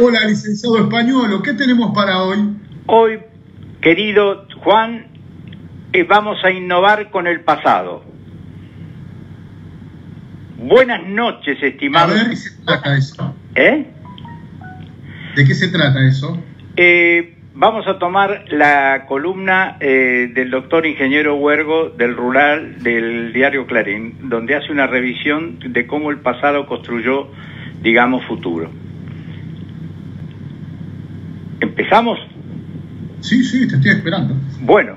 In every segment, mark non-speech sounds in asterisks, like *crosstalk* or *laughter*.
Hola, licenciado Españolo, ¿qué tenemos para hoy? Hoy, querido Juan, eh, vamos a innovar con el pasado. Buenas noches, estimado. A ver, ¿de qué se trata eso? ¿Eh? ¿De qué se trata eso? Eh, vamos a tomar la columna eh, del doctor ingeniero Huergo del Rural del diario Clarín, donde hace una revisión de cómo el pasado construyó, digamos, futuro. ¿Empezamos? Sí, sí, te estoy esperando. Bueno,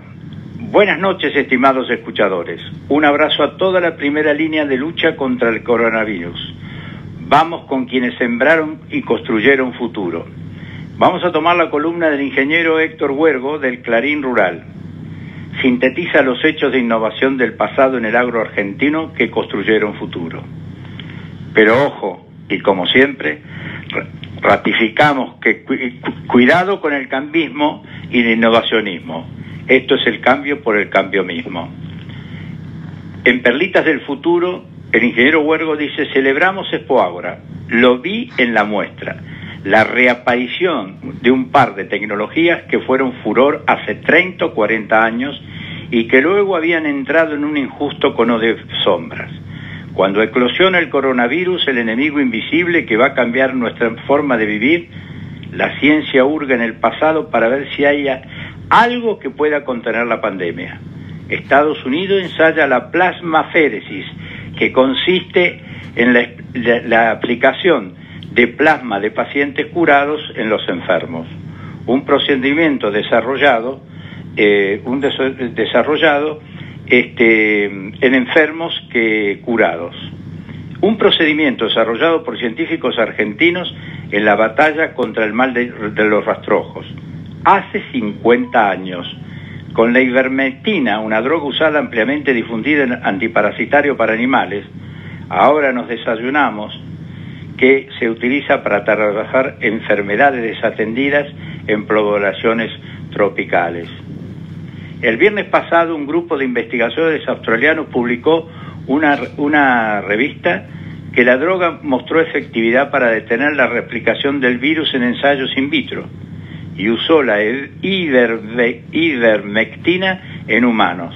buenas noches, estimados escuchadores. Un abrazo a toda la primera línea de lucha contra el coronavirus. Vamos con quienes sembraron y construyeron futuro. Vamos a tomar la columna del ingeniero Héctor Huergo del Clarín Rural. Sintetiza los hechos de innovación del pasado en el agro argentino que construyeron futuro. Pero ojo, y como siempre, ratificamos que cuidado con el cambismo y el innovacionismo. Esto es el cambio por el cambio mismo. En Perlitas del Futuro, el ingeniero Huergo dice, celebramos Expo Agora. Lo vi en la muestra. La reaparición de un par de tecnologías que fueron furor hace 30 o 40 años y que luego habían entrado en un injusto cono de sombras. Cuando eclosiona el coronavirus, el enemigo invisible que va a cambiar nuestra forma de vivir, la ciencia hurga en el pasado para ver si hay algo que pueda contener la pandemia. Estados Unidos ensaya la plasmaféresis, que consiste en la, aplicación de plasma de pacientes curados en los enfermos. Un procedimiento desarrollado, eh, un desarrollado este, en enfermos que curados. Un procedimiento desarrollado por científicos argentinos en la batalla contra el mal de, los rastrojos. Hace 50 años, con la ivermectina, una droga usada ampliamente difundida en antiparasitario para animales, ahora nos desayunamos que se utiliza para trabajar enfermedades desatendidas en poblaciones tropicales. El viernes pasado un grupo de investigadores australianos publicó una, una revista que la droga mostró efectividad para detener la replicación del virus en ensayos in vitro y usó la ivermectina en humanos,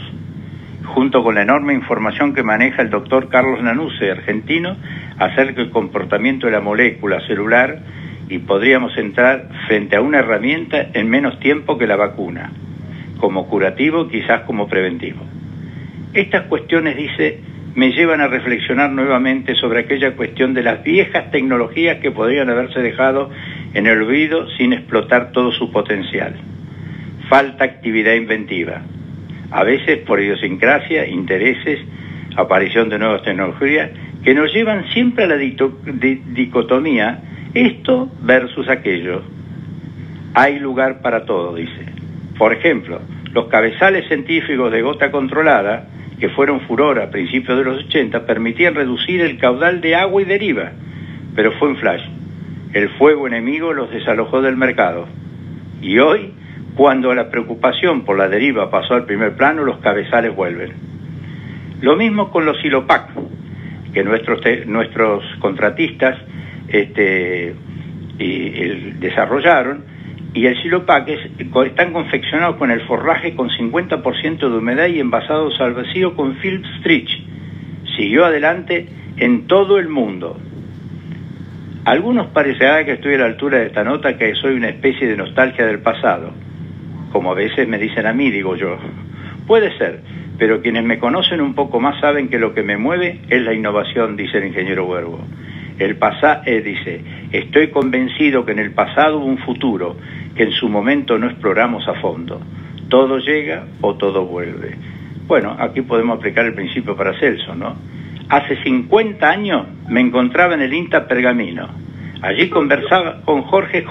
junto con la enorme información que maneja el doctor Carlos Nanuse, argentino, acerca del comportamiento de la molécula celular y podríamos entrar frente a una herramienta en menos tiempo que la vacuna como curativo, quizás como preventivo. Estas cuestiones, dice, me llevan a reflexionar nuevamente sobre aquella cuestión de las viejas tecnologías que podrían haberse dejado en el olvido sin explotar todo su potencial. Falta actividad inventiva. A veces por idiosincrasia, intereses, aparición de nuevas tecnologías, que nos llevan siempre a la dicotomía esto versus aquello. Hay lugar para todo, dice. Por ejemplo, los cabezales científicos de gota controlada, que fueron furor a principios de los 80, permitían reducir el caudal de agua y deriva, pero fue un flash. El fuego enemigo los desalojó del mercado. Y hoy, cuando la preocupación por la deriva pasó al primer plano, los cabezales vuelven. Lo mismo con los silopac, que nuestros, nuestros contratistas este, desarrollaron y el silopac están confeccionados con el forraje con 50% de humedad y envasados al vacío con film stretch. Siguió adelante en todo el mundo. algunos parecerá que estoy a la altura de esta nota que soy una especie de nostalgia del pasado, como a veces me dicen a mí, digo yo. Puede ser, pero quienes me conocen un poco más saben que lo que me mueve es la innovación, dice el ingeniero Huergo. El pasado, eh, dice, estoy convencido que en el pasado hubo un futuro que en su momento no exploramos a fondo. Todo llega o todo vuelve. Bueno, aquí podemos aplicar el principio para Celso, ¿no? Hace 50 años me encontraba en el INTA Pergamino. Allí conversaba con Jorge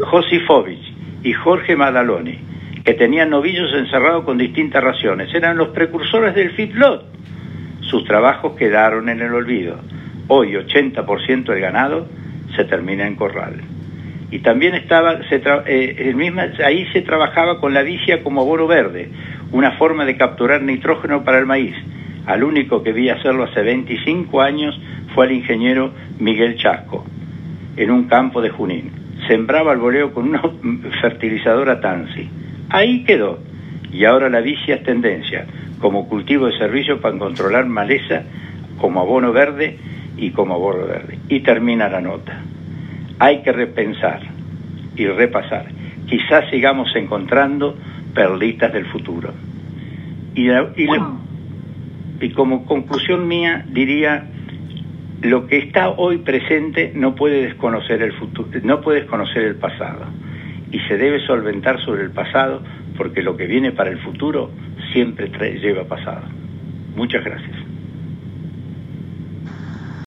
Josifovich y Jorge Madaloni, que tenían novillos encerrados con distintas raciones. Eran los precursores del feedlot. Sus trabajos quedaron en el olvido. Hoy 80% del ganado se termina en corral y también estaba, eh, ahí se trabajaba con la vicia como abono verde, una forma de capturar nitrógeno para el maíz. Al único que vi hacerlo hace 25 años fue el ingeniero Miguel Chasco. en un campo de Junín. Sembraba el voleo con una *laughs* fertilizadora Tansi. Ahí quedó. Y ahora la vicia es tendencia, como cultivo de servicio para controlar maleza, como abono verde y como abono verde. Y termina la nota. Hay que repensar y repasar. Quizás sigamos encontrando perlitas del futuro. Y, y como conclusión mía diría lo que está hoy presente no puede desconocer el futuro, no puede desconocer el pasado y se debe solventar sobre el pasado porque lo que viene para el futuro siempre lleva pasado. Muchas gracias.